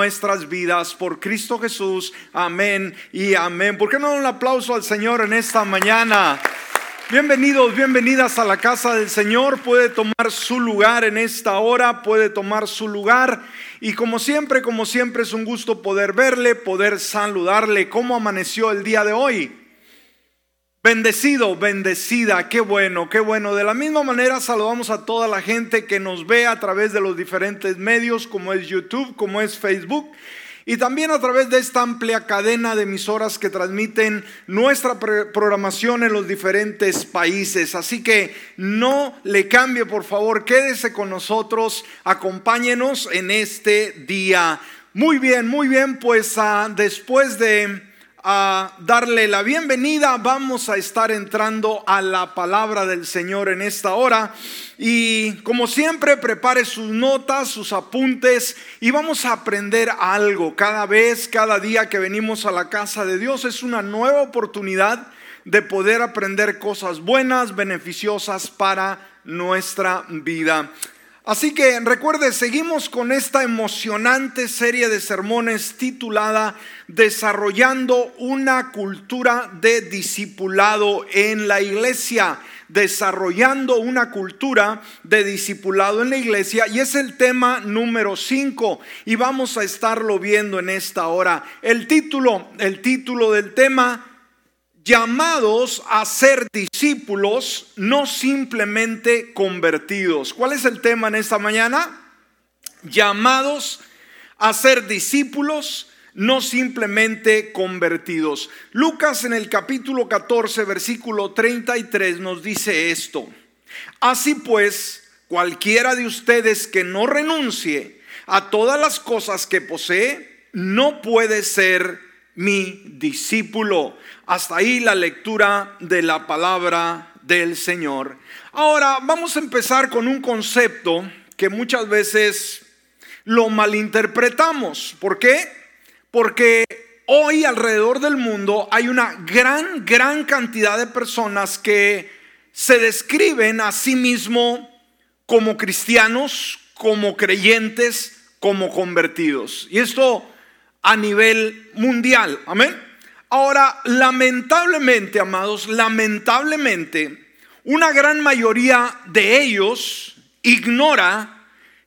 nuestras vidas por Cristo Jesús. Amén y amén. ¿Por qué no un aplauso al Señor en esta mañana? Bienvenidos, bienvenidas a la casa del Señor. Puede tomar su lugar en esta hora, puede tomar su lugar. Y como siempre, como siempre es un gusto poder verle, poder saludarle. ¿Cómo amaneció el día de hoy? Bendecido, bendecida, qué bueno, qué bueno. De la misma manera saludamos a toda la gente que nos ve a través de los diferentes medios como es YouTube, como es Facebook y también a través de esta amplia cadena de emisoras que transmiten nuestra programación en los diferentes países. Así que no le cambie, por favor, quédese con nosotros, acompáñenos en este día. Muy bien, muy bien, pues uh, después de a darle la bienvenida. Vamos a estar entrando a la palabra del Señor en esta hora. Y como siempre, prepare sus notas, sus apuntes y vamos a aprender algo. Cada vez, cada día que venimos a la casa de Dios es una nueva oportunidad de poder aprender cosas buenas, beneficiosas para nuestra vida. Así que recuerde, seguimos con esta emocionante serie de sermones titulada Desarrollando una cultura de discipulado en la iglesia. Desarrollando una cultura de discipulado en la iglesia. Y es el tema número 5. Y vamos a estarlo viendo en esta hora. El título, el título del tema llamados a ser discípulos, no simplemente convertidos. ¿Cuál es el tema en esta mañana? Llamados a ser discípulos, no simplemente convertidos. Lucas en el capítulo 14, versículo 33 nos dice esto. Así pues, cualquiera de ustedes que no renuncie a todas las cosas que posee, no puede ser mi discípulo. Hasta ahí la lectura de la palabra del Señor. Ahora vamos a empezar con un concepto que muchas veces lo malinterpretamos. ¿Por qué? Porque hoy alrededor del mundo hay una gran, gran cantidad de personas que se describen a sí mismo como cristianos, como creyentes, como convertidos. Y esto a nivel mundial. Amén. Ahora, lamentablemente, amados, lamentablemente, una gran mayoría de ellos ignora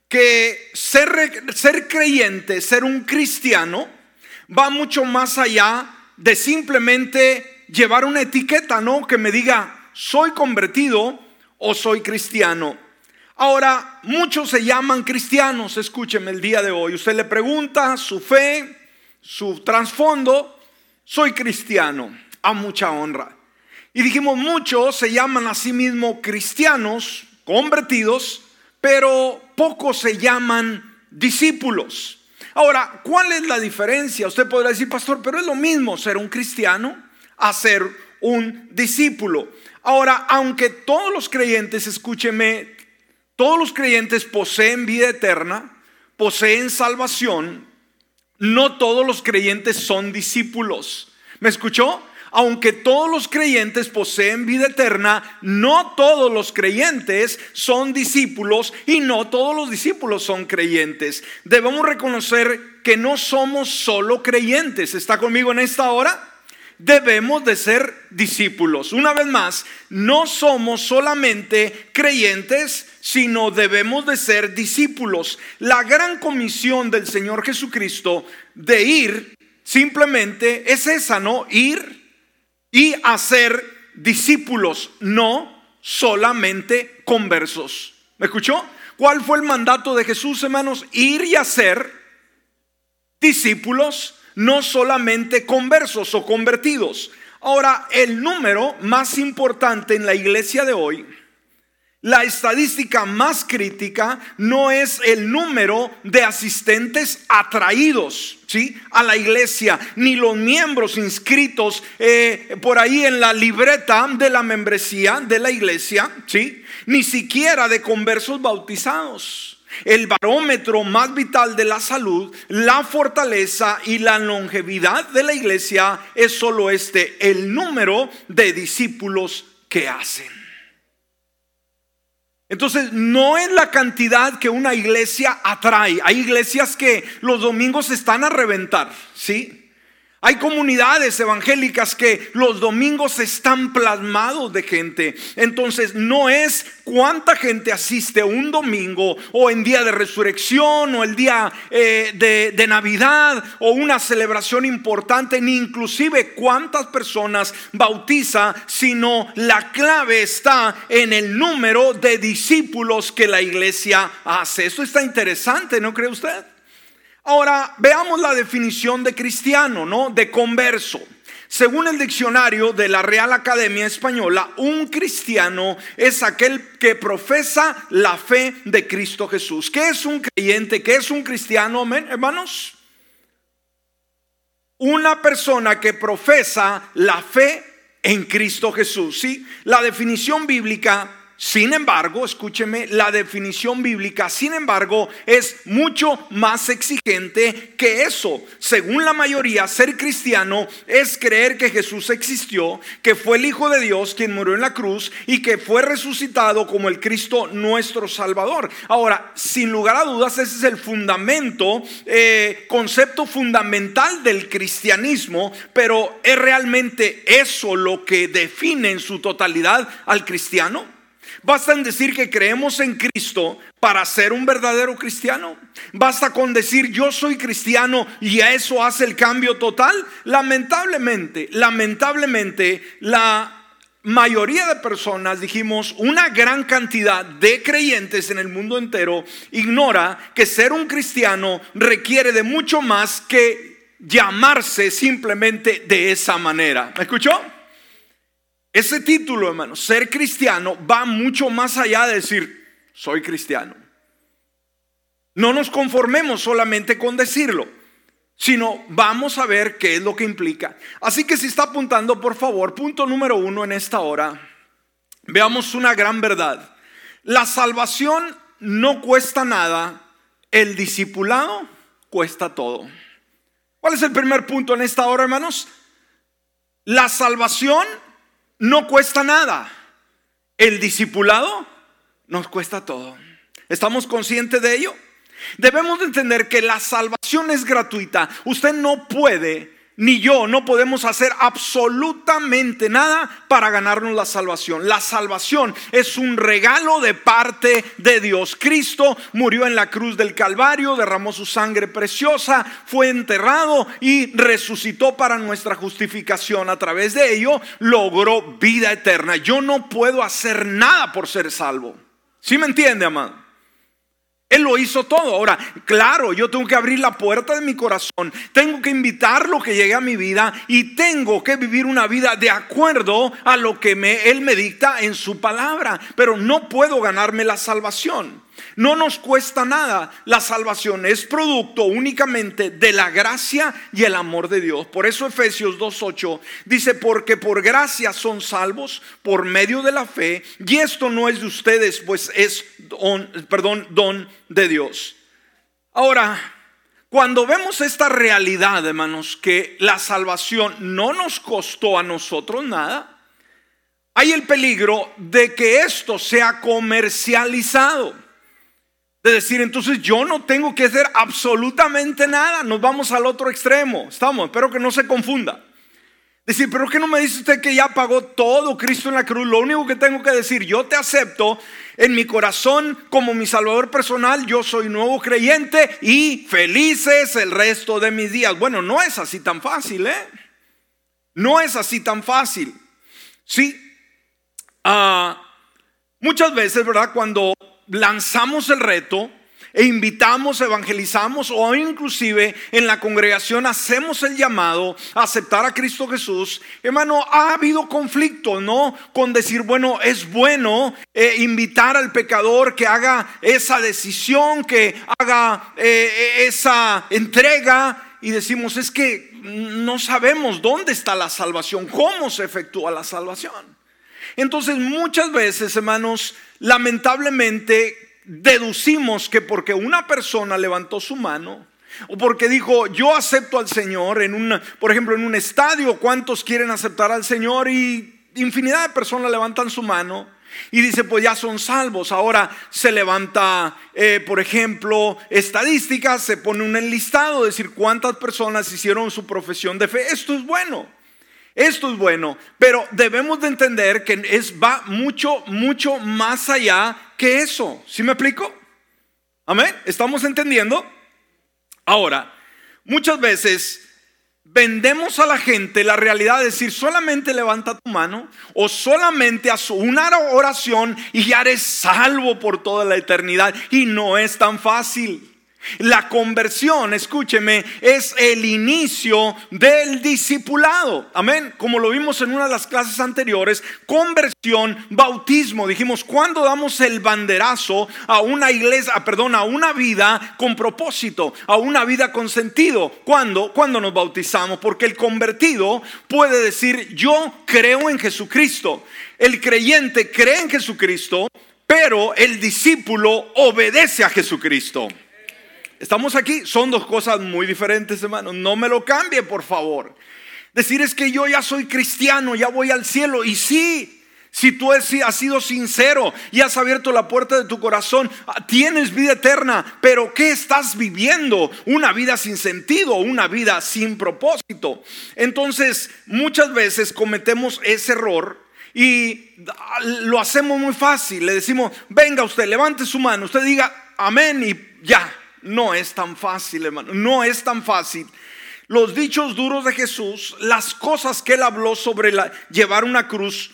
que ser, ser creyente, ser un cristiano, va mucho más allá de simplemente llevar una etiqueta, ¿no? Que me diga, soy convertido o soy cristiano. Ahora, muchos se llaman cristianos, escúcheme el día de hoy. Usted le pregunta su fe, su trasfondo, soy cristiano, a mucha honra. Y dijimos, muchos se llaman a sí mismos cristianos, convertidos, pero pocos se llaman discípulos. Ahora, ¿cuál es la diferencia? Usted podrá decir, pastor, pero es lo mismo ser un cristiano a ser un discípulo. Ahora, aunque todos los creyentes, escúcheme, todos los creyentes poseen vida eterna, poseen salvación, no todos los creyentes son discípulos. ¿Me escuchó? Aunque todos los creyentes poseen vida eterna, no todos los creyentes son discípulos y no todos los discípulos son creyentes. Debemos reconocer que no somos solo creyentes. ¿Está conmigo en esta hora? Debemos de ser discípulos. Una vez más, no somos solamente creyentes, sino debemos de ser discípulos. La gran comisión del Señor Jesucristo de ir simplemente es esa, ¿no? Ir y hacer discípulos, no solamente conversos. ¿Me escuchó? ¿Cuál fue el mandato de Jesús, hermanos? Ir y hacer discípulos no solamente conversos o convertidos. Ahora, el número más importante en la iglesia de hoy, la estadística más crítica no es el número de asistentes atraídos ¿sí? a la iglesia, ni los miembros inscritos eh, por ahí en la libreta de la membresía de la iglesia, ¿sí? ni siquiera de conversos bautizados. El barómetro más vital de la salud, la fortaleza y la longevidad de la iglesia es solo este, el número de discípulos que hacen. Entonces, no es la cantidad que una iglesia atrae. Hay iglesias que los domingos están a reventar, ¿sí? Hay comunidades evangélicas que los domingos están plasmados de gente. Entonces no es cuánta gente asiste un domingo o en día de resurrección o el día eh, de, Navidad o una celebración importante, ni inclusive cuántas personas bautiza, sino la clave está en el número de discípulos que la iglesia hace. Esto está interesante, ¿no cree usted? Ahora, veamos la definición de cristiano, ¿no? De converso. Según el diccionario de la Real Academia Española, un cristiano es aquel que profesa la fe de Cristo Jesús. ¿Qué es un creyente? ¿Qué es un cristiano, hermanos? Una persona que profesa la fe en Cristo Jesús. ¿sí? La definición bíblica sin embargo, escúcheme, la definición bíblica, sin embargo, es mucho más exigente que eso. Según la mayoría, ser cristiano es creer que Jesús existió, que fue el Hijo de Dios quien murió en la cruz y que fue resucitado como el Cristo nuestro Salvador. Ahora, sin lugar a dudas, ese es el fundamento, eh, concepto fundamental del cristianismo, pero ¿es realmente eso lo que define en su totalidad al cristiano? Basta en decir que creemos en Cristo para ser un verdadero cristiano. Basta con decir yo soy cristiano y a eso hace el cambio total. Lamentablemente, lamentablemente, la mayoría de personas, dijimos, una gran cantidad de creyentes en el mundo entero ignora que ser un cristiano requiere de mucho más que llamarse simplemente de esa manera. ¿Me escuchó? Ese título, hermano, ser cristiano, va mucho más allá de decir, soy cristiano. No nos conformemos solamente con decirlo, sino vamos a ver qué es lo que implica. Así que si está apuntando, por favor, punto número uno en esta hora, veamos una gran verdad. La salvación no cuesta nada, el discipulado cuesta todo. ¿Cuál es el primer punto en esta hora, hermanos? La salvación no cuesta nada. El discipulado nos cuesta todo. ¿Estamos conscientes de ello? Debemos de entender que la salvación es gratuita. Usted no puede ni yo no podemos hacer absolutamente nada para ganarnos la salvación. La salvación es un regalo de parte de Dios. Cristo murió en la cruz del Calvario, derramó su sangre preciosa, fue enterrado y resucitó para nuestra justificación. A través de ello logró vida eterna. Yo no puedo hacer nada por ser salvo. ¿Sí me entiende, amado? Él lo hizo todo. Ahora, claro, yo tengo que abrir la puerta de mi corazón, tengo que invitarlo que llegue a mi vida y tengo que vivir una vida de acuerdo a lo que me, Él me dicta en su palabra. Pero no puedo ganarme la salvación. No nos cuesta nada. La salvación es producto únicamente de la gracia y el amor de Dios. Por eso Efesios 2.8 dice, porque por gracia son salvos por medio de la fe. Y esto no es de ustedes, pues es, don, perdón, don de Dios. Ahora, cuando vemos esta realidad, hermanos, que la salvación no nos costó a nosotros nada, hay el peligro de que esto sea comercializado. De decir, entonces yo no tengo que hacer absolutamente nada. Nos vamos al otro extremo. Estamos, espero que no se confunda. Decir, pero ¿qué no me dice usted que ya pagó todo Cristo en la cruz? Lo único que tengo que decir, yo te acepto en mi corazón como mi Salvador personal, yo soy nuevo creyente y felices el resto de mis días. Bueno, no es así tan fácil, ¿eh? No es así tan fácil. Sí, ah, muchas veces, ¿verdad? Cuando lanzamos el reto e invitamos, evangelizamos o inclusive en la congregación hacemos el llamado a aceptar a Cristo Jesús, hermano, ha habido conflicto, ¿no? Con decir, bueno, es bueno eh, invitar al pecador que haga esa decisión, que haga eh, esa entrega y decimos, es que no sabemos dónde está la salvación, cómo se efectúa la salvación. Entonces muchas veces, hermanos, lamentablemente deducimos que porque una persona levantó su mano, o porque dijo, yo acepto al Señor en un, por ejemplo, en un estadio, ¿cuántos quieren aceptar al Señor? Y infinidad de personas levantan su mano. Y dice, pues ya son salvos. Ahora se levanta, eh, por ejemplo, estadísticas, se pone un enlistado, decir cuántas personas hicieron su profesión de fe. Esto es bueno. Esto es bueno, pero debemos de entender que es, va mucho, mucho más allá que eso. ¿Sí me explico? Amén. ¿Estamos entendiendo? Ahora, muchas veces vendemos a la gente la realidad de decir solamente levanta tu mano o solamente haz una oración y ya eres salvo por toda la eternidad. Y no es tan fácil. La conversión, escúcheme, es el inicio del discipulado. Amén. Como lo vimos en una de las clases anteriores, conversión, bautismo. Dijimos, ¿cuándo damos el banderazo a una iglesia, perdón, a una vida con propósito, a una vida con sentido? ¿Cuándo? Cuando nos bautizamos. Porque el convertido puede decir, yo creo en Jesucristo. El creyente cree en Jesucristo, pero el discípulo obedece a Jesucristo. Estamos aquí, son dos cosas muy diferentes, hermano. No me lo cambie, por favor. Decir es que yo ya soy cristiano, ya voy al cielo. Y sí, si tú has sido sincero y has abierto la puerta de tu corazón, ah, tienes vida eterna. Pero ¿qué estás viviendo? Una vida sin sentido, una vida sin propósito. Entonces, muchas veces cometemos ese error y ah, lo hacemos muy fácil. Le decimos, venga usted, levante su mano, usted diga amén y ya. No es tan fácil, hermano. No es tan fácil. Los dichos duros de Jesús, las cosas que él habló sobre llevar una cruz,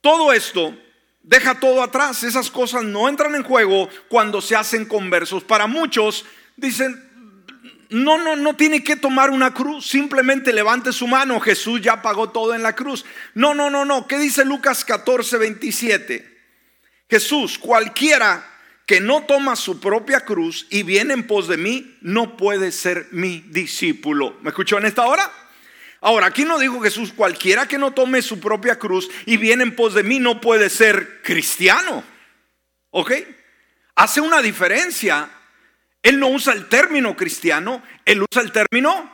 todo esto deja todo atrás. Esas cosas no entran en juego cuando se hacen conversos. Para muchos dicen, no, no, no tiene que tomar una cruz, simplemente levante su mano, Jesús ya pagó todo en la cruz. No, no, no, no. ¿Qué dice Lucas 14, 27? Jesús, cualquiera que no toma su propia cruz y viene en pos de mí, no puede ser mi discípulo. ¿Me escuchó en esta hora? Ahora, aquí no dijo Jesús, cualquiera que no tome su propia cruz y viene en pos de mí no puede ser cristiano. ¿Ok? Hace una diferencia. Él no usa el término cristiano, él usa el término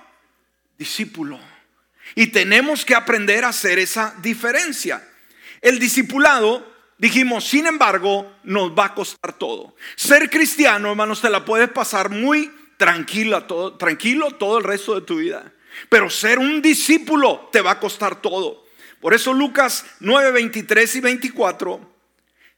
discípulo. Y tenemos que aprender a hacer esa diferencia. El discipulado Dijimos, sin embargo, nos va a costar todo. Ser cristiano, hermanos, te la puedes pasar muy tranquila, todo, tranquilo todo el resto de tu vida. Pero ser un discípulo te va a costar todo. Por eso Lucas 9, 23 y 24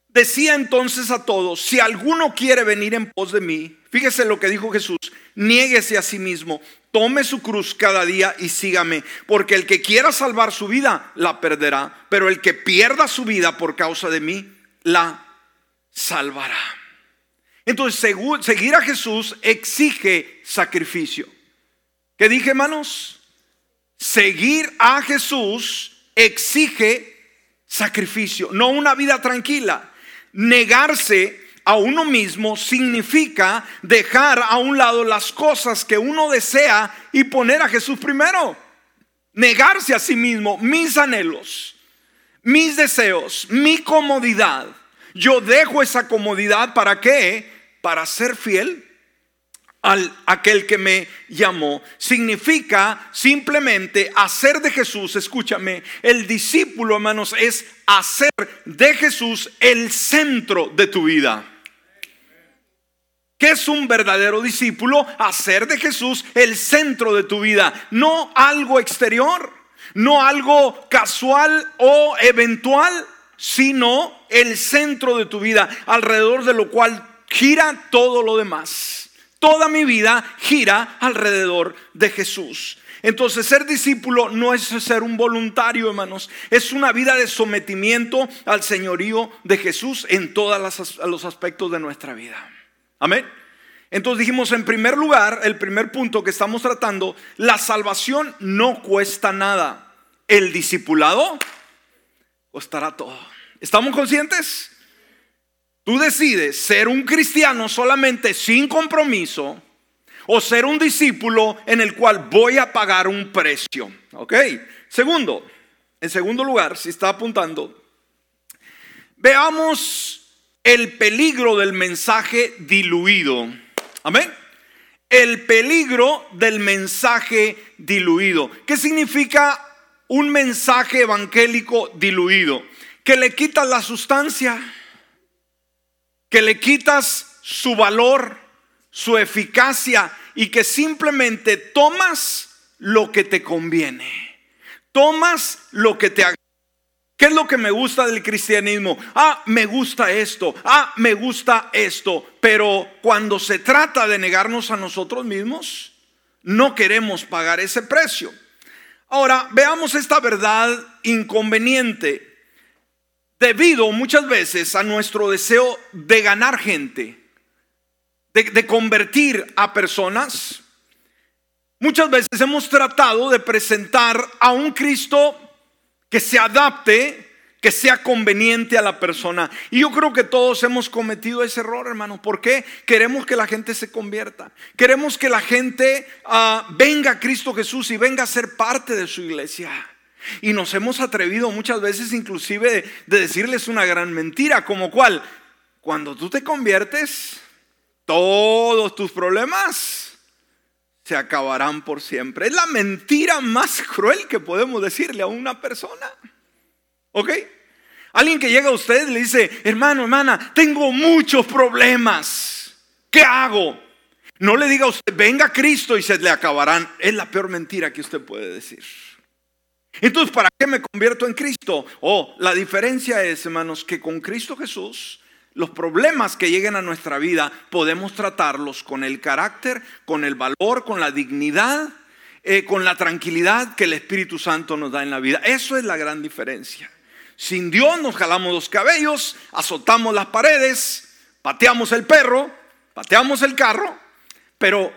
decía entonces a todos, si alguno quiere venir en pos de mí, fíjese lo que dijo Jesús, niéguese a sí mismo, Tome su cruz cada día y sígame, porque el que quiera salvar su vida la perderá, pero el que pierda su vida por causa de mí la salvará. Entonces, seguir a Jesús exige sacrificio. ¿Qué dije, hermanos? Seguir a Jesús exige sacrificio, no una vida tranquila. Negarse a uno mismo significa dejar a un lado las cosas que uno desea y poner a Jesús primero. Negarse a sí mismo, mis anhelos, mis deseos, mi comodidad. Yo dejo esa comodidad para qué? Para ser fiel al aquel que me llamó. Significa simplemente hacer de Jesús, escúchame, el discípulo, hermanos, es hacer de Jesús el centro de tu vida. ¿Qué es un verdadero discípulo? Hacer de Jesús el centro de tu vida, no algo exterior, no algo casual o eventual, sino el centro de tu vida, alrededor de lo cual gira todo lo demás. Toda mi vida gira alrededor de Jesús. Entonces ser discípulo no es ser un voluntario, hermanos. Es una vida de sometimiento al señorío de Jesús en todos los aspectos de nuestra vida. Amén. Entonces dijimos, en primer lugar, el primer punto que estamos tratando, la salvación no cuesta nada. El discipulado costará todo. ¿Estamos conscientes? Tú decides ser un cristiano solamente sin compromiso o ser un discípulo en el cual voy a pagar un precio. ¿Ok? Segundo, en segundo lugar, si está apuntando, veamos el peligro del mensaje diluido. Amén. El peligro del mensaje diluido. ¿Qué significa un mensaje evangélico diluido? que le quitas la sustancia, que le quitas su valor, su eficacia y que simplemente tomas lo que te conviene. Tomas lo que te ¿Qué es lo que me gusta del cristianismo? Ah, me gusta esto. Ah, me gusta esto. Pero cuando se trata de negarnos a nosotros mismos, no queremos pagar ese precio. Ahora, veamos esta verdad inconveniente debido muchas veces a nuestro deseo de ganar gente, de, convertir a personas. Muchas veces hemos tratado de presentar a un Cristo que se adapte, que sea conveniente a la persona. Y yo creo que todos hemos cometido ese error, hermano. ¿Por qué? Queremos que la gente se convierta. Queremos que la gente ah, venga a Cristo Jesús y venga a ser parte de su iglesia. Y nos hemos atrevido muchas veces inclusive de decirles una gran mentira, como cual, cuando tú te conviertes, todos tus problemas se acabarán por siempre. Es la mentira más cruel que podemos decirle a una persona. ¿Ok? Alguien que llega a usted le dice, hermano, hermana, tengo muchos problemas. ¿Qué hago? No le diga a usted, venga Cristo y se le acabarán. Es la peor mentira que usted puede decir. Entonces, ¿para qué me convierto en Cristo? Oh, la diferencia es, hermanos, que con Cristo Jesús los problemas que lleguen a nuestra vida podemos tratarlos con el carácter, con el valor, con la dignidad, eh, con la tranquilidad que el Espíritu Santo nos da en la vida. Eso es la gran diferencia. Sin Dios nos jalamos los cabellos, azotamos las paredes, pateamos el perro, pateamos el carro, pero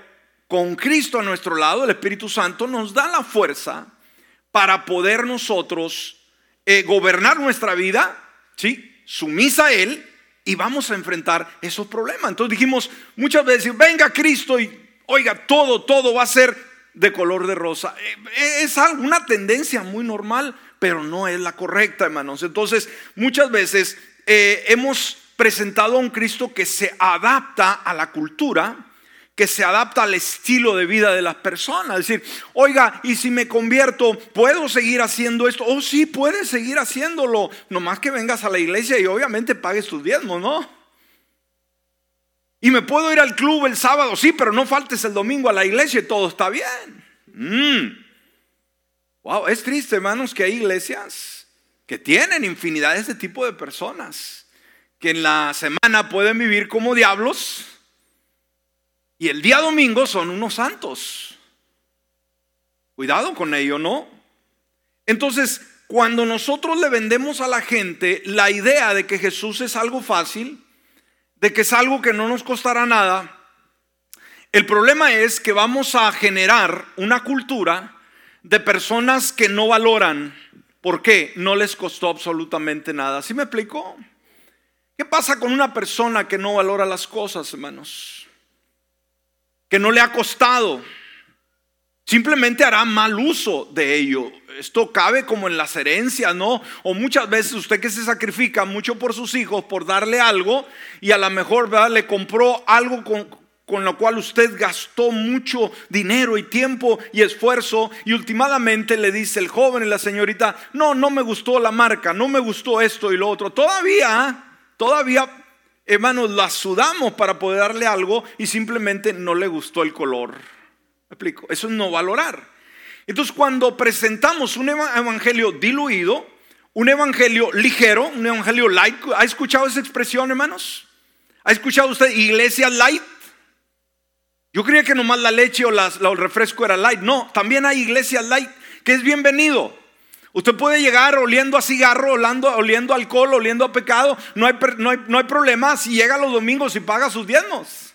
con Cristo a nuestro lado, el Espíritu Santo nos da la fuerza para poder nosotros eh, gobernar nuestra vida, ¿sí? Sumisa a Él y vamos a enfrentar esos problemas. Entonces dijimos muchas veces, venga Cristo y oiga, todo, todo va a ser de color de rosa. Eh, es una tendencia muy normal, pero no es la correcta, hermanos. Entonces, muchas veces eh, hemos presentado a un Cristo que se adapta a la cultura, que se adapta al estilo de vida de las personas. Es decir, oiga, y si me convierto, ¿puedo seguir haciendo esto? Oh, sí, puedes seguir haciéndolo. Nomás que vengas a la iglesia y obviamente pagues tus diezmos, ¿no? Y me puedo ir al club el sábado, sí, pero no faltes el domingo a la iglesia y todo está bien. Mm. Wow, es triste, hermanos, que hay iglesias que tienen infinidad de este tipo de personas que en la semana pueden vivir como diablos y el día domingo son unos santos. Cuidado con ello, ¿no? Entonces, cuando nosotros le vendemos a la gente la idea de que Jesús es algo fácil, de que es algo que no nos costará nada, el problema es que vamos a generar una cultura de personas que no valoran. ¿Por qué? No les costó absolutamente nada. ¿Sí me explico? ¿Qué pasa con una persona que no valora las cosas, hermanos? Que no le ha costado. Simplemente hará mal uso de ello. Esto cabe como en las herencias, ¿no? O muchas veces usted que se sacrifica mucho por sus hijos, por darle algo, y a lo mejor ¿verdad? le compró algo con, con lo cual usted gastó mucho dinero y tiempo y esfuerzo, y últimamente le dice el joven y la señorita, no, no me gustó la marca, no me gustó esto y lo otro. Todavía, todavía hermanos, la sudamos para poder darle algo y simplemente no le gustó el color. ¿Me explico? Eso es no valorar. Entonces, cuando presentamos un evangelio diluido, un evangelio ligero, un evangelio light, ¿ha escuchado esa expresión, hermanos? ¿Ha escuchado usted iglesia light? Yo creía que nomás la leche o, el refresco era light. No, también hay iglesia light que es bienvenido. Usted puede llegar oliendo a cigarro, oliendo, oliendo a alcohol, oliendo a pecado. No hay, no, hay, no hay problema si llega los domingos y paga sus diezmos.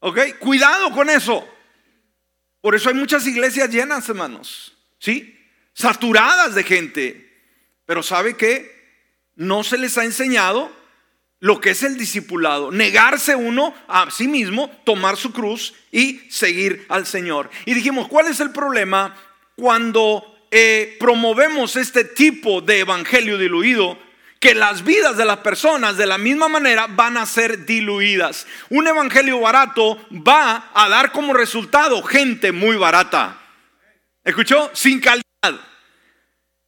¿Ok? Cuidado con eso. Por eso hay muchas iglesias llenas, hermanos. ¿Sí? Saturadas de gente. Pero ¿sabe qué? No se les ha enseñado lo que es el discipulado. Negarse uno a sí mismo, tomar su cruz y seguir al Señor. Y dijimos, ¿cuál es el problema cuando eh, promovemos este tipo de evangelio diluido, que las vidas de las personas de la misma manera van a ser diluidas. Un evangelio barato va a dar como resultado gente muy barata. ¿Escuchó? Sin calidad.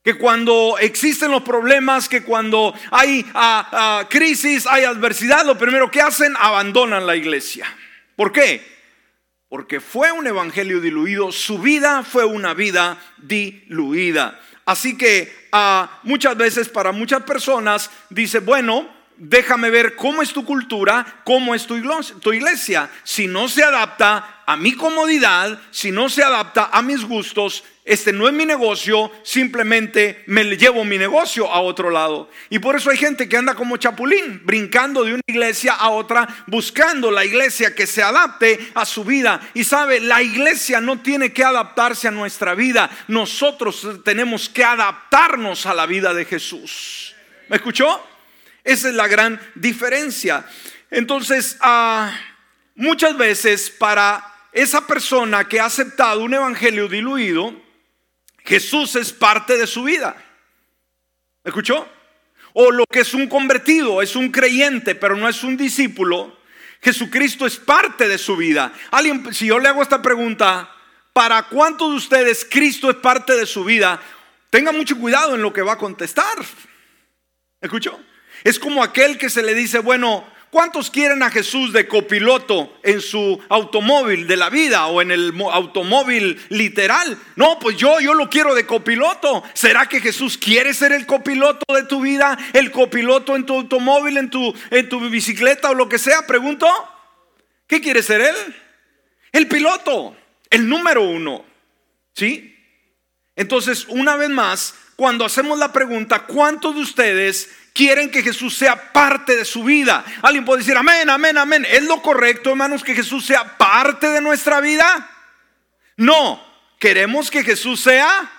que cuando existen los problemas, que cuando hay ah, crisis, hay adversidad, lo primero que hacen, abandonan la iglesia. ¿Por qué? Porque fue un evangelio diluido, su vida fue una vida diluida. Así que ah, muchas veces para muchas personas dice, bueno, déjame ver cómo es tu cultura, cómo es tu iglesia. Si no se adapta a mi comodidad, si no se adapta a mis gustos, este no es mi negocio, simplemente me llevo mi negocio a otro lado. Y por eso hay gente que anda como chapulín, brincando de una iglesia a otra, buscando la iglesia que se adapte a su vida. Y sabe, la iglesia no tiene que adaptarse a nuestra vida, nosotros tenemos que adaptarnos a la vida de Jesús. ¿Me escuchó? Esa es la gran diferencia. Entonces, ah, muchas veces para esa persona que ha aceptado un evangelio diluido, Jesús es parte de su vida. ¿Escuchó? O lo que es un convertido, es un creyente, pero no es un discípulo. Jesucristo es parte de su vida. Alguien, si yo le hago esta pregunta, ¿para cuántos de ustedes Cristo es parte de su vida? Tenga mucho cuidado en lo que va a contestar. ¿Escuchó? Es como aquel que se le dice, bueno, ¿cuántos quieren a Jesús de copiloto en su automóvil de la vida o en el automóvil literal? No, pues yo, yo lo quiero de copiloto. ¿Será que Jesús quiere ser el copiloto de tu vida? ¿El copiloto en tu automóvil, en tu, en tu bicicleta o lo que sea? Pregunto. ¿Qué quiere ser él? El piloto, el número uno. ¿Sí? Entonces, una vez más, cuando hacemos la pregunta, ¿cuántos de ustedes quieren que Jesús sea parte de su vida. Alguien puede decir, amén, amén, amén. ¿Es lo correcto, hermanos, que Jesús sea parte de nuestra vida? No, queremos que Jesús sea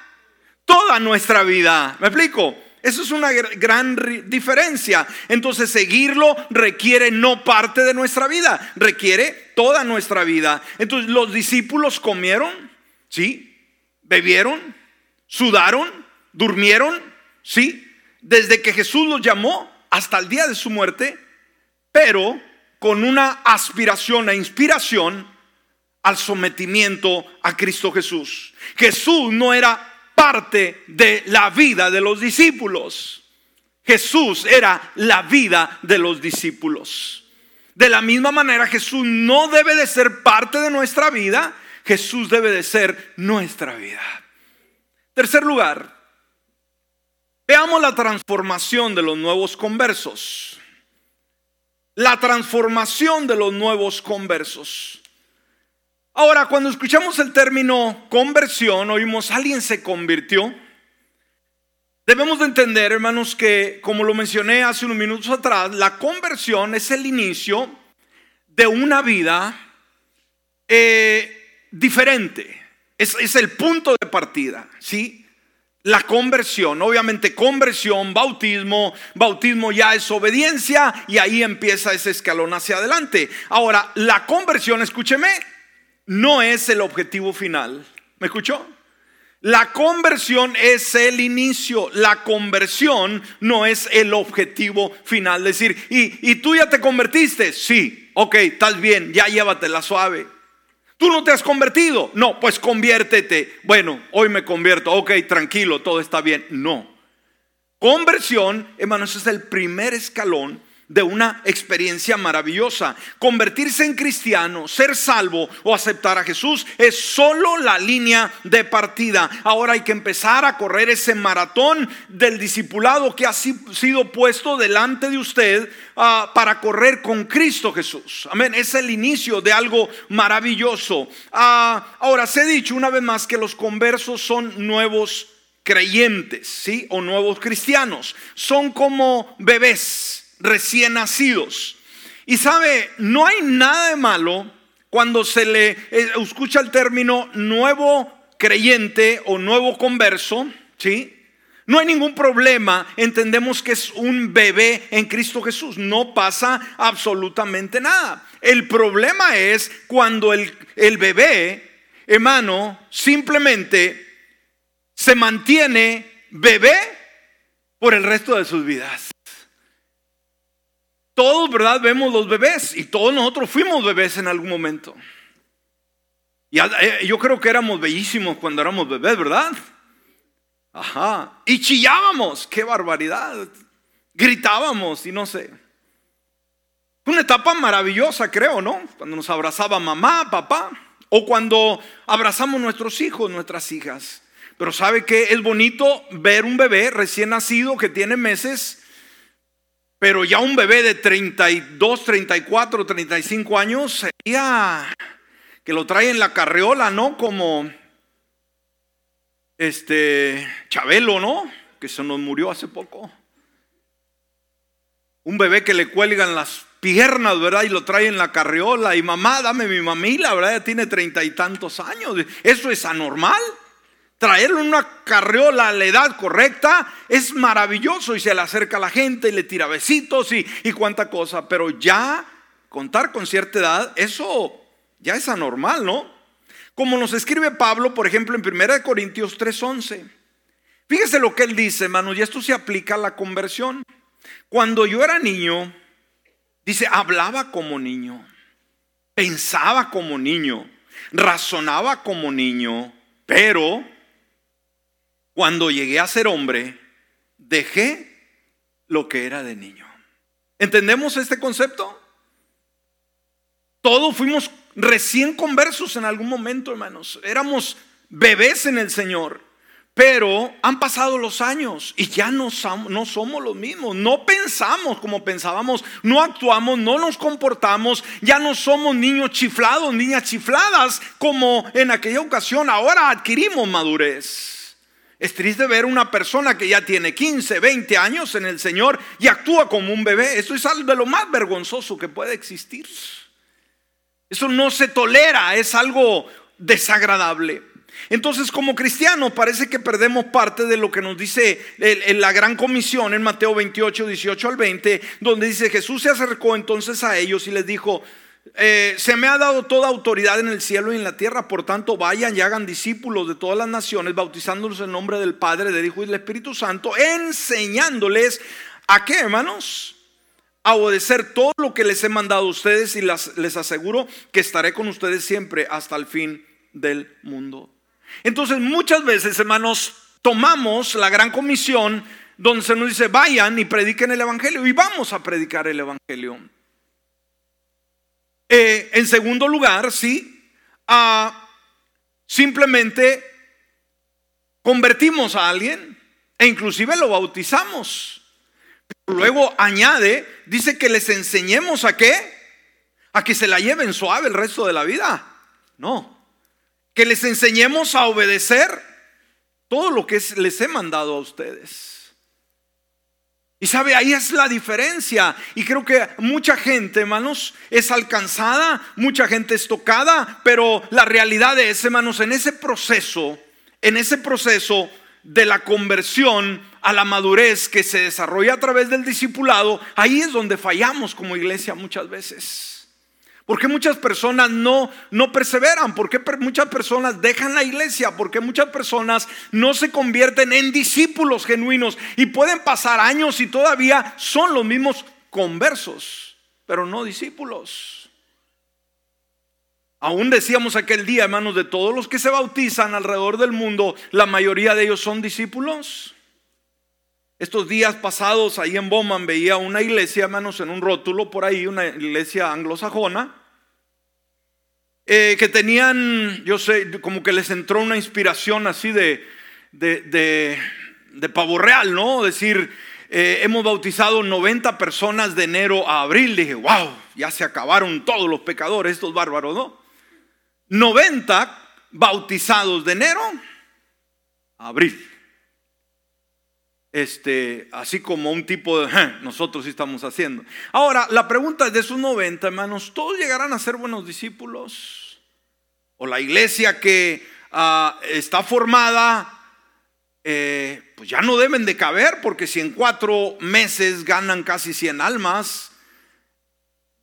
toda nuestra vida. ¿Me explico? Eso es una gran diferencia. Entonces seguirlo requiere no parte de nuestra vida, requiere toda nuestra vida. Entonces los discípulos comieron, ¿sí? Bebieron, sudaron, durmieron, ¿sí? desde que Jesús los llamó hasta el día de su muerte, pero con una aspiración e inspiración al sometimiento a Cristo Jesús. Jesús no era parte de la vida de los discípulos. Jesús era la vida de los discípulos. De la misma manera, Jesús no debe de ser parte de nuestra vida, Jesús debe de ser nuestra vida. Tercer lugar, Veamos la transformación de los nuevos conversos. La transformación de los nuevos conversos. Ahora, cuando escuchamos el término conversión, oímos alguien se convirtió. Debemos de entender, hermanos, que como lo mencioné hace unos minutos atrás, la conversión es el inicio de una vida eh, diferente. Es, es el punto de partida, ¿sí? La conversión. Obviamente conversión, bautismo, bautismo ya es obediencia y ahí empieza ese escalón hacia adelante. Ahora, la conversión, escúcheme, no es el objetivo final. ¿Me escuchó? La conversión es el inicio, la conversión no es el objetivo final. Es decir, ¿y, y tú ya te convertiste? Sí, ok, estás bien, ya llévatela suave. Tú no te has convertido. No, pues conviértete. Bueno, hoy me convierto. Ok, tranquilo, todo está bien. No. Conversión, hermanos, es el primer escalón de una experiencia maravillosa. Convertirse en cristiano, ser salvo o aceptar a Jesús es solo la línea de partida. Ahora hay que empezar a correr ese maratón del discipulado que ha sido puesto delante de usted ah, para correr con Cristo Jesús. Amén. Es el inicio de algo maravilloso. Ah, ahora, se ha dicho una vez más que los conversos son nuevos creyentes, ¿sí? O nuevos cristianos. Son como bebés recién nacidos. Y sabe, no hay nada de malo cuando se le eh, escucha el término nuevo creyente o nuevo converso, ¿sí? No hay ningún problema, entendemos que es un bebé en Cristo Jesús, no pasa absolutamente nada. El problema es cuando el, el bebé, hermano, simplemente se mantiene bebé por el resto de sus vidas. Todos, ¿verdad? Vemos los bebés y todos nosotros fuimos bebés en algún momento. Y eh, yo creo que éramos bellísimos cuando éramos bebés, ¿verdad? Ajá. Y chillábamos, qué barbaridad. Gritábamos y no sé. Una etapa maravillosa, creo, ¿no? Cuando nos abrazaba mamá, papá, o cuando abrazamos nuestros hijos, nuestras hijas. Pero sabe que es bonito ver un bebé recién nacido que tiene meses, pero ya un bebé de 32, 34, 35 años sería que lo trae en la carreola, ¿no? Como este Chabelo, ¿no? Que se nos murió hace poco. Un bebé que le cuelgan las piernas, ¿verdad? Y lo trae en la carreola. Y mamá, dame mi mamila, ¿verdad? Ya tiene treinta y tantos años. Eso es anormal. Traerlo en una carreola a la edad correcta es maravilloso y se le acerca a la gente y le tira besitos y, y cuánta cosa. Pero ya contar con cierta edad, eso ya es anormal, ¿no? Como nos escribe Pablo, por ejemplo, en 1 Corintios 3:11. Fíjese lo que él dice, hermanos, y esto se aplica a la conversión. Cuando yo era niño, dice, hablaba como niño, pensaba como niño, razonaba como niño, pero cuando llegué a ser hombre, dejé lo que era de niño. ¿Entendemos este concepto? Todos fuimos recién conversos en algún momento, hermanos. Éramos bebés en el Señor. Pero han pasado los años y ya no, somos los mismos. No pensamos como pensábamos, no actuamos, no nos comportamos. Ya no somos niños chiflados, niñas chifladas como en aquella ocasión. Ahora adquirimos madurez. Es triste ver una persona que ya tiene 15, 20 años en el Señor y actúa como un bebé. Esto es algo de lo más vergonzoso que puede existir. Eso no se tolera, es algo desagradable. Entonces, como cristiano, parece que perdemos parte de lo que nos dice la gran comisión en Mateo 28, 18 al 20, donde dice, Jesús se acercó entonces a ellos y les dijo, eh, se me ha dado toda autoridad en el cielo y en la tierra, por tanto vayan y hagan discípulos de todas las naciones, bautizándolos en nombre del Padre, del Hijo y del Espíritu Santo, enseñándoles a qué, hermanos, a obedecer todo lo que les he mandado a ustedes y les aseguro que estaré con ustedes siempre hasta el fin del mundo. Entonces muchas veces, hermanos, tomamos la gran comisión donde se nos dice, vayan y prediquen el Evangelio y vamos a predicar el Evangelio. Eh, en segundo lugar, sí, simplemente convertimos a alguien e inclusive lo bautizamos. Luego añade, dice que les enseñemos a qué? A que se la lleven suave el resto de la vida. No, que les enseñemos a obedecer todo lo que les he mandado a ustedes. Y sabe, ahí es la diferencia. Y creo que mucha gente, hermanos, es alcanzada, mucha gente es tocada, pero la realidad es, hermanos, en ese proceso, en ese proceso de la conversión a la madurez que se desarrolla a través del discipulado, ahí es donde fallamos como iglesia muchas veces. ¿Por qué muchas personas no, no perseveran? ¿Por qué muchas personas dejan la iglesia? ¿Por qué muchas personas no se convierten en discípulos genuinos? Y pueden pasar años y todavía son los mismos conversos, pero no discípulos. Aún decíamos aquel día, hermanos, de todos los que se bautizan alrededor del mundo, la mayoría de ellos son discípulos. Estos días pasados ahí en Bowman veía una iglesia, hermanos, en un rótulo por ahí, una iglesia anglosajona, eh, que tenían, yo sé, como que les entró una inspiración así de, de, de, pavo real, ¿no? Decir, eh, hemos bautizado 90 personas de enero a abril. Dije, wow, ya se acabaron todos los pecadores, estos bárbaros, ¿no? 90 bautizados de enero a abril este, así como un tipo de, nosotros sí estamos haciendo. Ahora, la pregunta de esos 90, hermanos, ¿todos llegarán a ser buenos discípulos? ¿O la iglesia que ah, está formada, eh, pues ya no deben de caber, porque si en cuatro meses ganan casi 100 almas,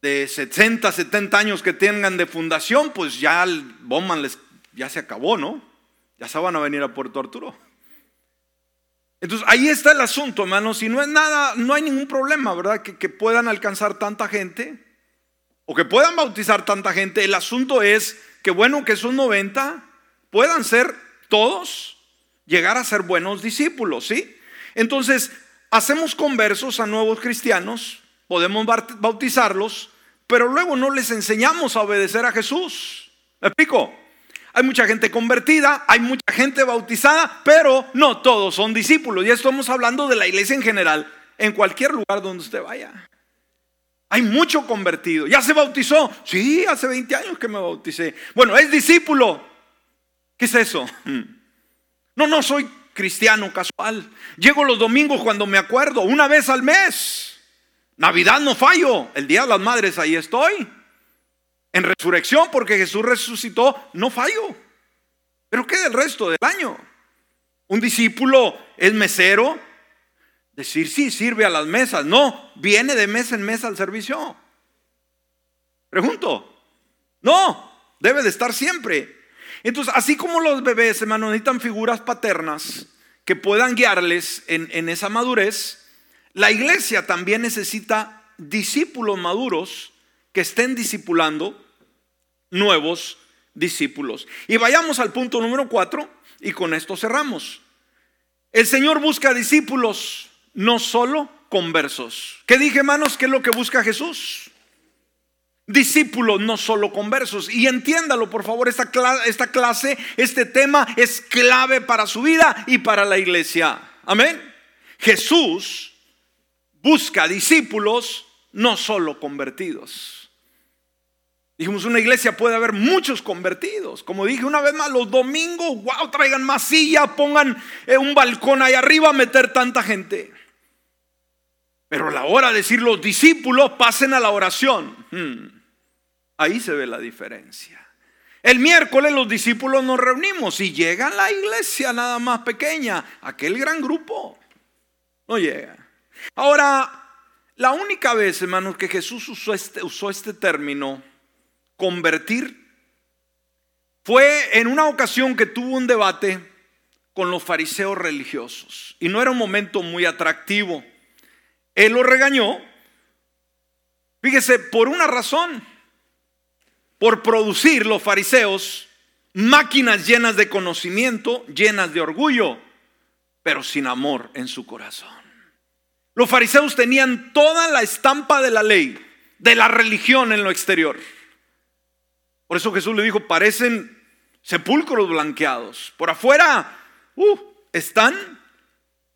de 60, 70 años que tengan de fundación, pues ya el Bowman les, ya se acabó, ¿no? Ya se van a venir a Puerto Arturo. Entonces ahí está el asunto, hermanos, y no es nada, no hay ningún problema, ¿verdad? Que, puedan alcanzar tanta gente o que puedan bautizar tanta gente. El asunto es que, bueno, que son 90 puedan ser todos llegar a ser buenos discípulos, ¿sí? Entonces, hacemos conversos a nuevos cristianos, podemos bautizarlos, pero luego no les enseñamos a obedecer a Jesús. ¿Me explico? Hay mucha gente convertida, hay mucha gente bautizada, pero no todos son discípulos. Y estamos hablando de la iglesia en general, en cualquier lugar donde usted vaya. Hay mucho convertido. ¿Ya se bautizó? Sí, hace 20 años que me bauticé. Bueno, es discípulo. ¿Qué es eso? No, no soy cristiano casual. Llego los domingos cuando me acuerdo, una vez al mes. Navidad no fallo. El Día de las Madres ahí estoy. En resurrección, porque Jesús resucitó, no fallo. Pero ¿qué del resto del año? Un discípulo es mesero. Decir, sí, sirve a las mesas. No, viene de mes en mes al servicio. Pregunto. No, debe de estar siempre. Entonces, así como los bebés, hermano, necesitan figuras paternas que puedan guiarles en, en esa madurez, la iglesia también necesita discípulos maduros que estén discipulando nuevos discípulos. Y vayamos al punto número cuatro y con esto cerramos. El Señor busca discípulos, no solo conversos. ¿Qué dije, hermanos? ¿Qué es lo que busca Jesús? Discípulos, no solo conversos. Y entiéndalo, por favor, esta, esta clase, este tema es clave para su vida y para la iglesia. Amén. Jesús busca discípulos, no solo convertidos. Dijimos, una iglesia puede haber muchos convertidos. Como dije una vez más, los domingos, wow, traigan más silla, pongan eh, un balcón ahí arriba a meter tanta gente. Pero a la hora de decir los discípulos pasen a la oración. Hmm, ahí se ve la diferencia. El miércoles los discípulos nos reunimos y llega la iglesia nada más pequeña, aquel gran grupo. No llega. Ahora, la única vez, hermanos, que Jesús usó este, usó este término, convertir fue en una ocasión que tuvo un debate con los fariseos religiosos y no era un momento muy atractivo. Él lo regañó, fíjese, por una razón, por producir los fariseos máquinas llenas de conocimiento, llenas de orgullo, pero sin amor en su corazón. Los fariseos tenían toda la estampa de la ley, de la religión en lo exterior. Por eso Jesús le dijo, parecen sepulcros blanqueados. Por afuera, uh, están,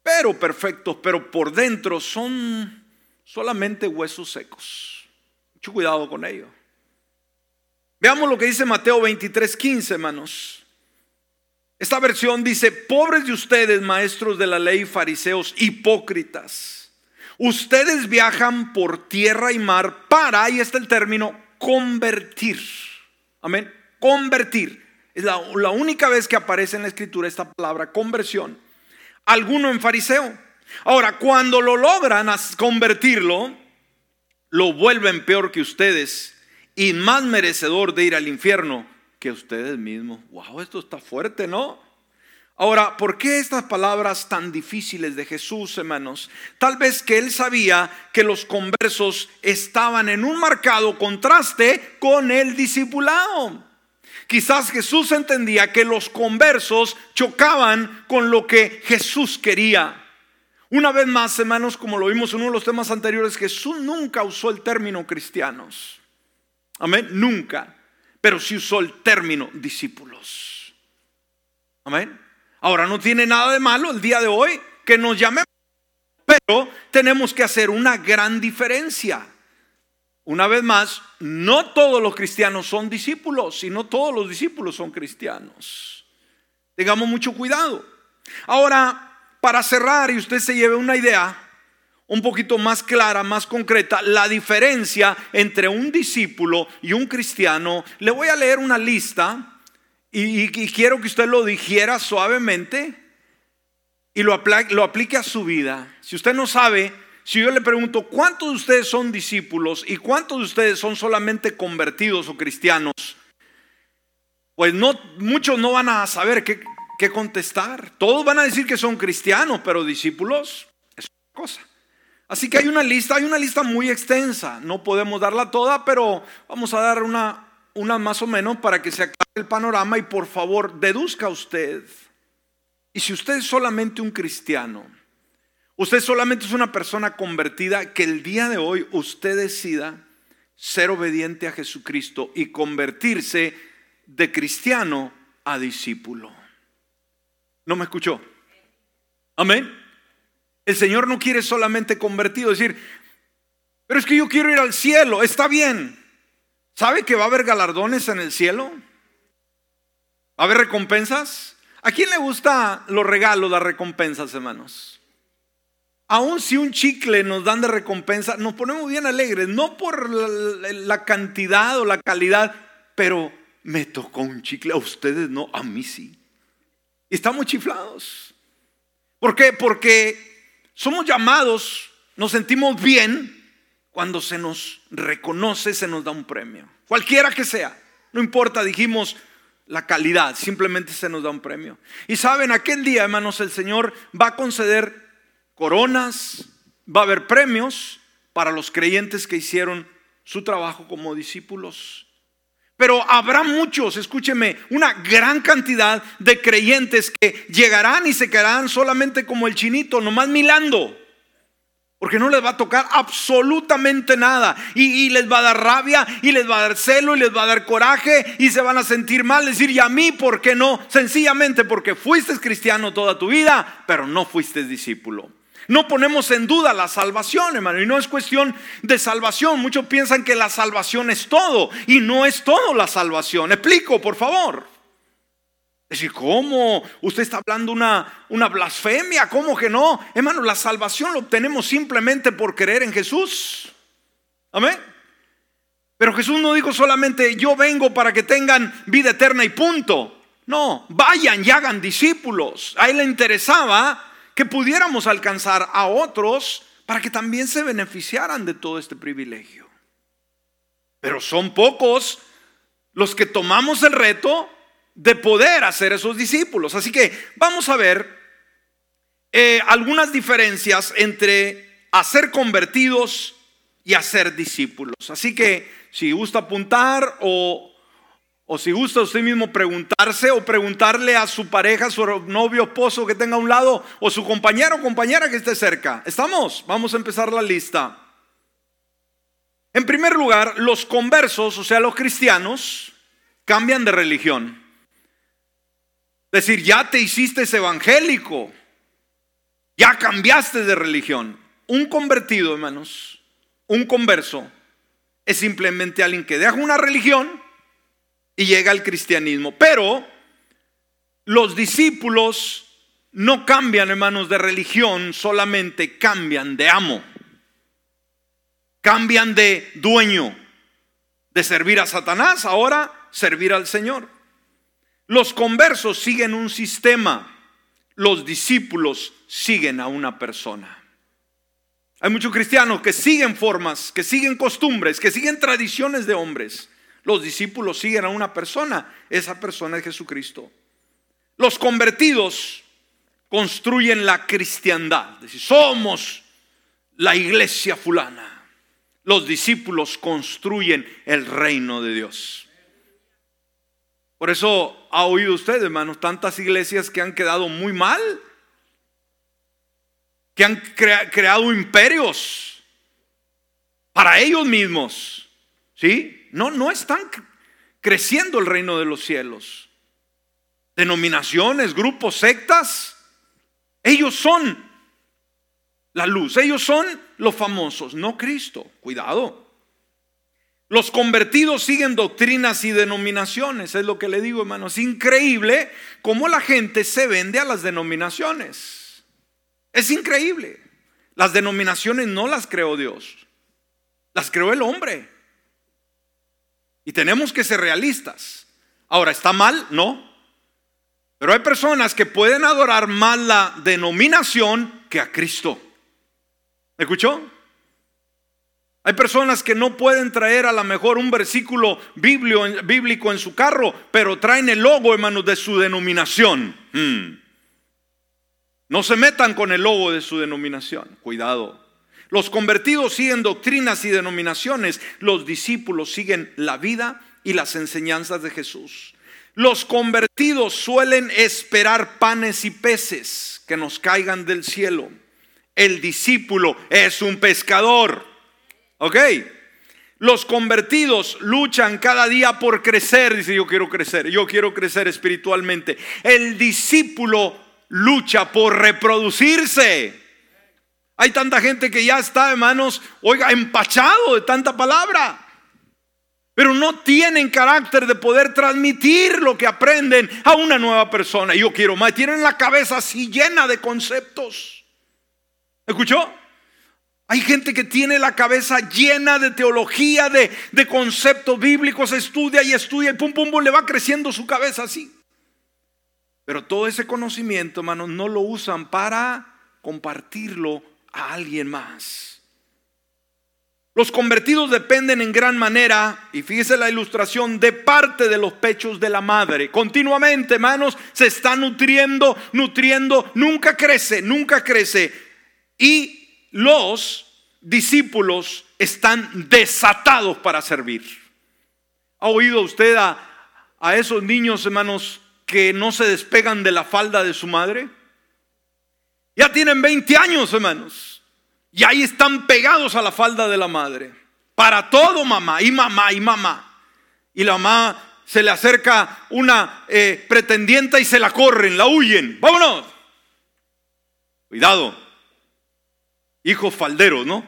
pero perfectos, pero por dentro son solamente huesos secos. Mucho cuidado con ello. Veamos lo que dice Mateo 23, 15, hermanos. Esta versión dice, pobres de ustedes, maestros de la ley, fariseos, hipócritas. Ustedes viajan por tierra y mar para, ahí está el término, convertir Amén. Convertir. Es la, única vez que aparece en la escritura esta palabra, conversión. Alguno en fariseo. Ahora, cuando lo logran convertirlo, lo vuelven peor que ustedes y más merecedor de ir al infierno que ustedes mismos. Wow, esto está fuerte, ¿no? Ahora, ¿por qué estas palabras tan difíciles de Jesús, hermanos? Tal vez que él sabía que los conversos estaban en un marcado contraste con el discipulado. Quizás Jesús entendía que los conversos chocaban con lo que Jesús quería. Una vez más, hermanos, como lo vimos en uno de los temas anteriores, Jesús nunca usó el término cristianos. Amén, nunca. Pero sí usó el término discípulos. Amén. Ahora no tiene nada de malo el día de hoy que nos llamemos, pero tenemos que hacer una gran diferencia. Una vez más, no todos los cristianos son discípulos, sino todos los discípulos son cristianos. Tengamos mucho cuidado. Ahora, para cerrar y usted se lleve una idea un poquito más clara, más concreta, la diferencia entre un discípulo y un cristiano, le voy a leer una lista y, quiero que usted lo dijera suavemente y lo, aplique a su vida. Si usted no sabe, si yo le pregunto, ¿cuántos de ustedes son discípulos y cuántos de ustedes son solamente convertidos o cristianos? Pues muchos no van a saber qué contestar. Todos van a decir que son cristianos, pero discípulos es otra cosa. Así que hay una lista, hay una lista muy extensa. No podemos darla toda, pero vamos a dar una, una más o menos para que se aclare el panorama y por favor deduzca usted Y si usted es solamente un cristiano, usted solamente es una persona convertida, que el día de hoy usted decida ser obediente a Jesucristo y convertirse de cristiano a discípulo. ¿No me escuchó? Amén. El Señor no quiere solamente convertido, decir, pero es que yo quiero ir al cielo, está bien. ¿Sabe que va a haber galardones en el cielo? ¿Va a haber recompensas? ¿A quién le gusta los regalos, las recompensas, hermanos? Aún si un chicle nos dan de recompensa, nos ponemos bien alegres, no por la, cantidad o la calidad, pero me tocó un chicle, a ustedes no, a mí sí. Y estamos chiflados. ¿Por qué? Porque somos llamados, nos sentimos bien cuando se nos reconoce, se nos da un premio. Cualquiera que sea, no importa, dijimos la calidad, simplemente se nos da un premio. Y saben, aquel día, hermanos, el Señor va a conceder coronas, va a haber premios para los creyentes que hicieron su trabajo como discípulos. Pero habrá muchos, escúcheme, una gran cantidad de creyentes que llegarán y se quedarán solamente como el chinito, nomás milando. Porque no les va a tocar absolutamente nada. Y, les va a dar rabia, y les va a dar celo, y les va a dar coraje, y se van a sentir mal. Decir, ¿y a mí por qué no? Sencillamente porque fuiste cristiano toda tu vida, pero no fuiste discípulo. No ponemos en duda la salvación, hermano, y no es cuestión de salvación. Muchos piensan que la salvación es todo, y no es todo la salvación. Explico, por favor. Decir, ¿cómo? Usted está hablando una, una blasfemia, ¿cómo que no? Hermano, la salvación lo obtenemos simplemente por creer en Jesús. Amén. Pero Jesús no dijo solamente yo vengo para que tengan vida eterna y punto. No, vayan y hagan discípulos. A él le interesaba que pudiéramos alcanzar a otros para que también se beneficiaran de todo este privilegio. Pero son pocos los que tomamos el reto de poder hacer esos discípulos. Así que vamos a ver eh, algunas diferencias entre hacer convertidos y hacer discípulos. Así que si gusta apuntar o o si gusta usted mismo preguntarse o preguntarle a su pareja, su novio, esposo que tenga a un lado, o su compañero o compañera que esté cerca. ¿Estamos? Vamos a empezar la lista. En primer lugar, los conversos, o sea, los cristianos, cambian de religión. Decir, ya te hiciste evangélico, ya cambiaste de religión. Un convertido, hermanos, un converso, es simplemente alguien que deja una religión y llega al cristianismo. Pero los discípulos no cambian, hermanos, de religión, solamente cambian de amo. Cambian de dueño. De servir a Satanás, ahora servir al Señor. Los conversos siguen un sistema. Los discípulos siguen a una persona. Hay muchos cristianos que siguen formas, que siguen costumbres, que siguen tradiciones de hombres. Los discípulos siguen a una persona, esa persona es Jesucristo. Los convertidos construyen la cristiandad, decir, somos la iglesia fulana. Los discípulos construyen el reino de Dios. Por eso ha oído usted, hermanos, tantas iglesias que han quedado muy mal, que han creado imperios para ellos mismos, ¿sí? No, no están creciendo el reino de los cielos. Denominaciones, grupos, sectas, ellos son la luz, ellos son los famosos, no Cristo. Cuidado. Los convertidos siguen doctrinas y denominaciones, es lo que le digo, hermano. Es increíble cómo la gente se vende a las denominaciones. Es increíble. Las denominaciones no las creó Dios, las creó el hombre. Y tenemos que ser realistas. Ahora, ¿está mal? No. Pero hay personas que pueden adorar más la denominación que a Cristo. ¿Me escuchó? Hay personas que no pueden traer a lo mejor un versículo bíblico en su carro, pero traen el logo, hermanos, de su denominación. Hmm. No se metan con el logo de su denominación. Cuidado. Los convertidos siguen doctrinas y denominaciones, los discípulos siguen la vida y las enseñanzas de Jesús. Los convertidos suelen esperar panes y peces que nos caigan del cielo. El discípulo es un pescador. ¿Ok? Los convertidos luchan cada día por crecer. Dice, yo quiero crecer, yo quiero crecer espiritualmente. El discípulo lucha por reproducirse. Hay tanta gente que ya está, hermanos, oiga, empachado de tanta palabra. Pero no tienen carácter de poder transmitir lo que aprenden a una nueva persona. Yo quiero más. Tienen la cabeza así llena de conceptos. ¿Escuchó? Hay gente que tiene la cabeza llena de teología, de, de conceptos bíblicos, estudia y estudia y pum, pum, pum, le va creciendo su cabeza así. Pero todo ese conocimiento, hermanos, no lo usan para compartirlo a alguien más. Los convertidos dependen en gran manera, y fíjese la ilustración, de parte de los pechos de la madre. Continuamente, hermanos, se está nutriendo, nutriendo, nunca crece, nunca crece. Y los discípulos están desatados para servir. ¿Ha oído usted a, esos niños, hermanos, que no se despegan de la falda de su madre? Ya tienen 20 años, hermanos. Y ahí están pegados a la falda de la madre. Para todo, mamá, y mamá, y mamá. Y la mamá se le acerca una eh, pretendienta y se la corren, la huyen. Vámonos. Cuidado. Hijos falderos, ¿no?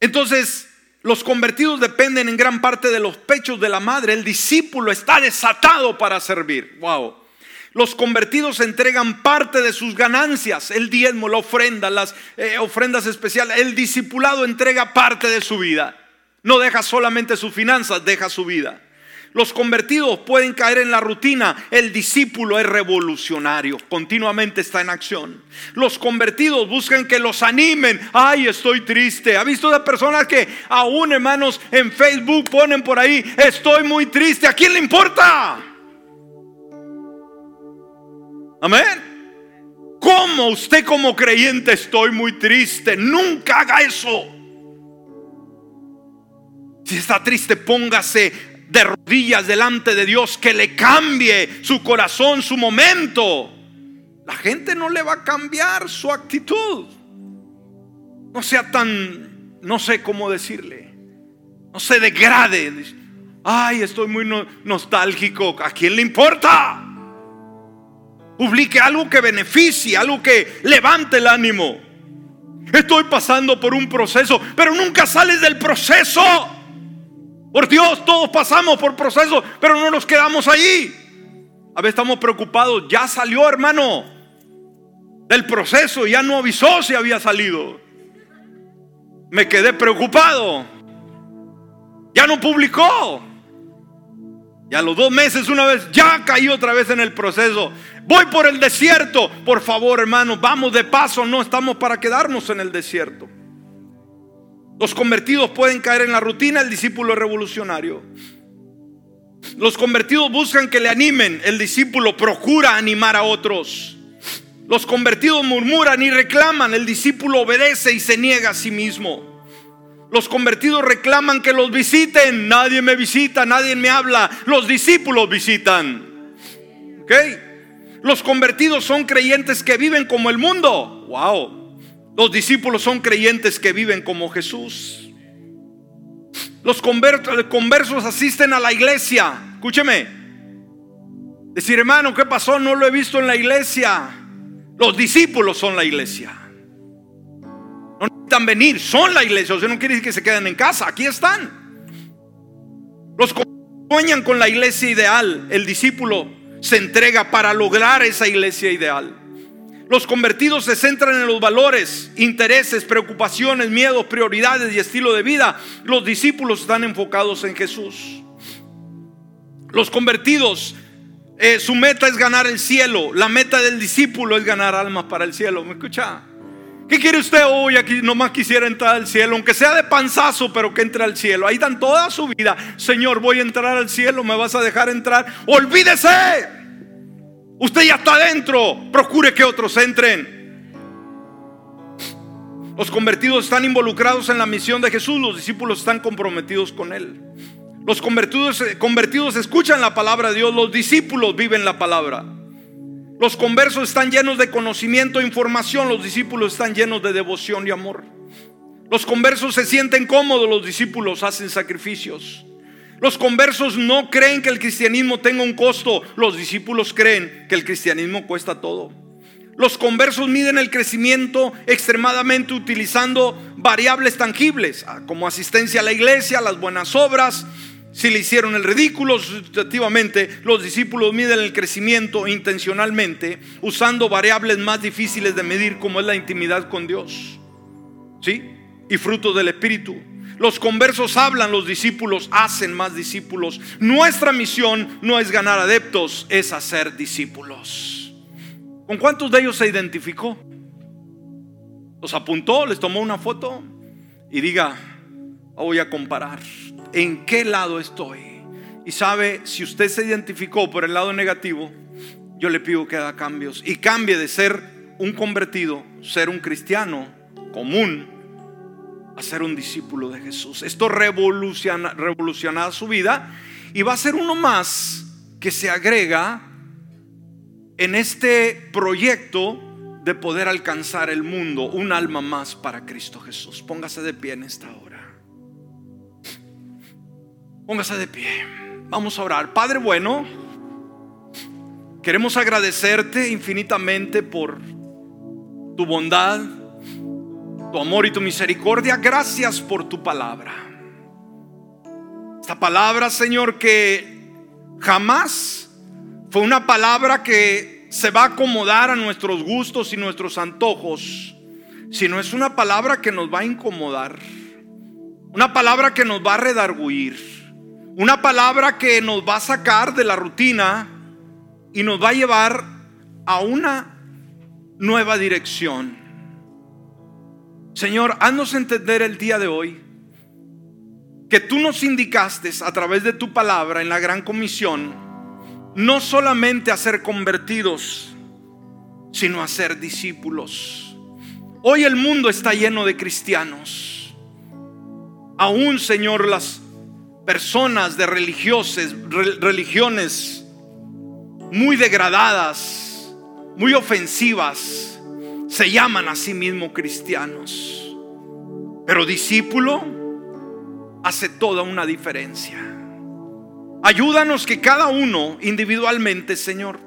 Entonces, los convertidos dependen en gran parte de los pechos de la madre. El discípulo está desatado para servir. Wow. Los convertidos entregan parte de sus ganancias, el diezmo, la ofrenda, las eh, ofrendas especiales. El discipulado entrega parte de su vida. No deja solamente sus finanzas, deja su vida. Los convertidos pueden caer en la rutina. El discípulo es revolucionario, continuamente está en acción. Los convertidos buscan que los animen. Ay, estoy triste. ¿Ha visto de personas que aún, hermanos, en Facebook ponen por ahí, estoy muy triste? ¿A quién le importa? Amén. ¿Cómo usted como creyente estoy muy triste? Nunca haga eso. Si está triste, póngase de rodillas delante de Dios que le cambie su corazón, su momento. La gente no le va a cambiar su actitud. No sea tan, no sé cómo decirle, no se degrade. Ay, estoy muy nostálgico. ¿A quién le importa? Publique algo que beneficie, algo que levante el ánimo. Estoy pasando por un proceso, pero nunca sales del proceso. Por Dios, todos pasamos por procesos, pero no nos quedamos allí. A veces estamos preocupados, ya salió hermano del proceso, ya no avisó si había salido. Me quedé preocupado. Ya no publicó. Y a los dos meses una vez ya caí otra vez en el proceso. Voy por el desierto. Por favor, hermano, vamos de paso. No estamos para quedarnos en el desierto. Los convertidos pueden caer en la rutina, el discípulo es revolucionario. Los convertidos buscan que le animen, el discípulo procura animar a otros. Los convertidos murmuran y reclaman, el discípulo obedece y se niega a sí mismo. Los convertidos reclaman que los visiten, nadie me visita, nadie me habla, los discípulos visitan. ¿Ok? Los convertidos son creyentes que viven como el mundo. Wow. Los discípulos son creyentes que viven como Jesús. Los conversos asisten a la iglesia. Escúcheme. Decir, hermano, ¿qué pasó? No lo he visto en la iglesia. Los discípulos son la iglesia. No necesitan venir, son la iglesia. O sea, no quiere decir que se queden en casa. Aquí están. Los sueñan con la iglesia ideal. El discípulo se entrega para lograr esa iglesia ideal. Los convertidos se centran en los valores, intereses, preocupaciones, miedos, prioridades y estilo de vida. Los discípulos están enfocados en Jesús. Los convertidos, eh, su meta es ganar el cielo. La meta del discípulo es ganar almas para el cielo. ¿Me escucha? ¿Qué quiere usted hoy? Aquí nomás quisiera entrar al cielo, aunque sea de panzazo, pero que entre al cielo. Ahí dan toda su vida. Señor, voy a entrar al cielo, me vas a dejar entrar. Olvídese. Usted ya está adentro. Procure que otros entren. Los convertidos están involucrados en la misión de Jesús. Los discípulos están comprometidos con Él. Los convertidos, convertidos escuchan la palabra de Dios, los discípulos viven la palabra. Los conversos están llenos de conocimiento e información, los discípulos están llenos de devoción y amor. Los conversos se sienten cómodos, los discípulos hacen sacrificios. Los conversos no creen que el cristianismo tenga un costo, los discípulos creen que el cristianismo cuesta todo. Los conversos miden el crecimiento extremadamente utilizando variables tangibles, ah, como asistencia a la iglesia, las buenas obras. Si le hicieron el ridículo, sustitutivamente, los discípulos miden el crecimiento intencionalmente usando variables más difíciles de medir, como es la intimidad con Dios. ¿Sí? Y fruto del Espíritu. Los conversos hablan, los discípulos hacen más discípulos. Nuestra misión no es ganar adeptos, es hacer discípulos. ¿Con cuántos de ellos se identificó? Los apuntó, les tomó una foto y diga, voy a comparar. ¿En qué lado estoy? Y sabe, si usted se identificó por el lado negativo, yo le pido que haga cambios y cambie de ser un convertido, ser un cristiano común, a ser un discípulo de Jesús. Esto revoluciona, revolucionará su vida y va a ser uno más que se agrega en este proyecto de poder alcanzar el mundo, un alma más para Cristo Jesús. Póngase de pie en esta hora. Póngase de pie. Vamos a orar. Padre bueno, queremos agradecerte infinitamente por tu bondad, tu amor y tu misericordia. Gracias por tu palabra. Esta palabra, Señor, que jamás fue una palabra que se va a acomodar a nuestros gustos y nuestros antojos, sino es una palabra que nos va a incomodar. Una palabra que nos va a redarguir. Una palabra que nos va a sacar de la rutina y nos va a llevar a una nueva dirección. Señor, haznos entender el día de hoy que tú nos indicaste a través de tu palabra en la gran comisión, no solamente a ser convertidos, sino a ser discípulos. Hoy el mundo está lleno de cristianos. Aún, Señor, las personas de religiosas, religiones muy degradadas, muy ofensivas, se llaman a sí mismos cristianos. Pero discípulo hace toda una diferencia. Ayúdanos que cada uno individualmente, Señor,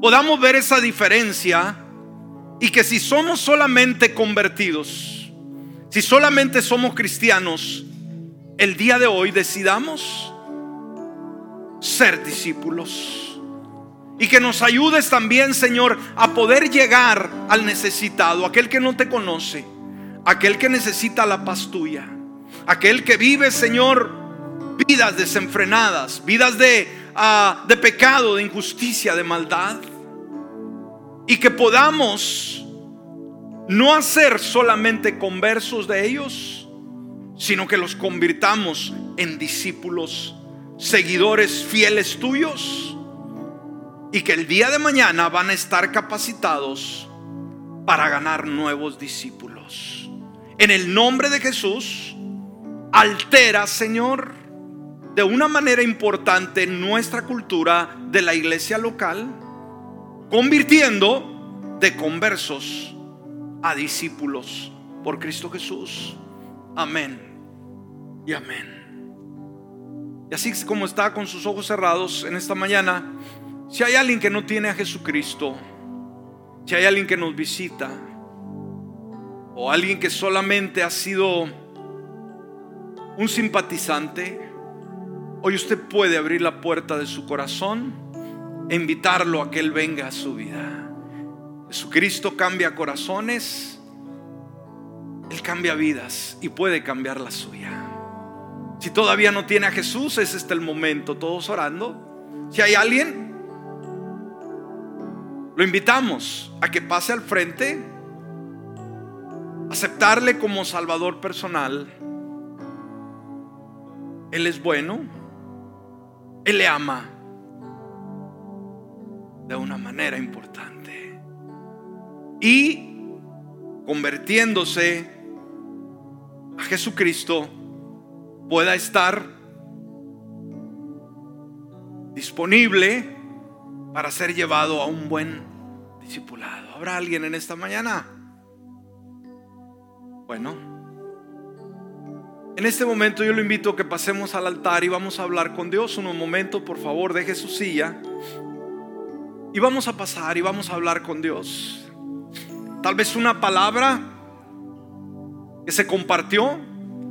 podamos ver esa diferencia y que si somos solamente convertidos, si solamente somos cristianos, el día de hoy decidamos ser discípulos. Y que nos ayudes también, Señor, a poder llegar al necesitado, aquel que no te conoce, aquel que necesita la paz tuya, aquel que vive, Señor, vidas desenfrenadas, vidas de, uh, de pecado, de injusticia, de maldad. Y que podamos no hacer solamente conversos de ellos, sino que los convirtamos en discípulos, seguidores fieles tuyos y que el día de mañana van a estar capacitados para ganar nuevos discípulos. En el nombre de Jesús, altera, Señor, de una manera importante nuestra cultura de la iglesia local, convirtiendo de conversos a discípulos por Cristo Jesús. Amén y amén. Y así como está con sus ojos cerrados en esta mañana, si hay alguien que no tiene a Jesucristo, si hay alguien que nos visita, o alguien que solamente ha sido un simpatizante, hoy usted puede abrir la puerta de su corazón e invitarlo a que Él venga a su vida. Jesucristo cambia corazones, Él cambia vidas y puede cambiar la suya. Si todavía no tiene a Jesús, es el momento, todos orando. Si hay alguien, lo invitamos a que pase al frente, aceptarle como Salvador personal. Él es bueno, Él le ama de una manera importante. Y convirtiéndose a Jesucristo, pueda estar disponible para ser llevado a un buen discipulado. ¿Habrá alguien en esta mañana? Bueno, en este momento yo lo invito a que pasemos al altar y vamos a hablar con Dios unos momentos, por favor, deje su silla. Y vamos a pasar y vamos a hablar con Dios. Tal vez una palabra que se compartió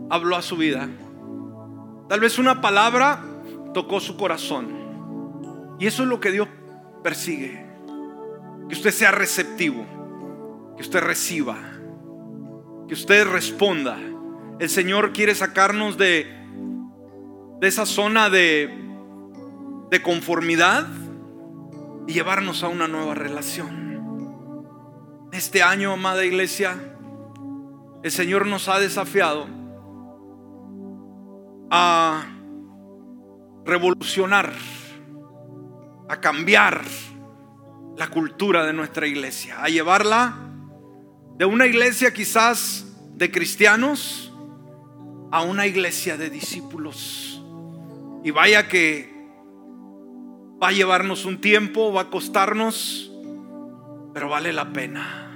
habló a su vida. Tal vez una palabra tocó su corazón. Y eso es lo que Dios persigue. Que usted sea receptivo. Que usted reciba. Que usted responda. El Señor quiere sacarnos de, de esa zona de, de conformidad y llevarnos a una nueva relación. Este año, amada iglesia, el Señor nos ha desafiado a revolucionar, a cambiar la cultura de nuestra iglesia, a llevarla de una iglesia quizás de cristianos a una iglesia de discípulos. Y vaya que va a llevarnos un tiempo, va a costarnos, pero vale la pena.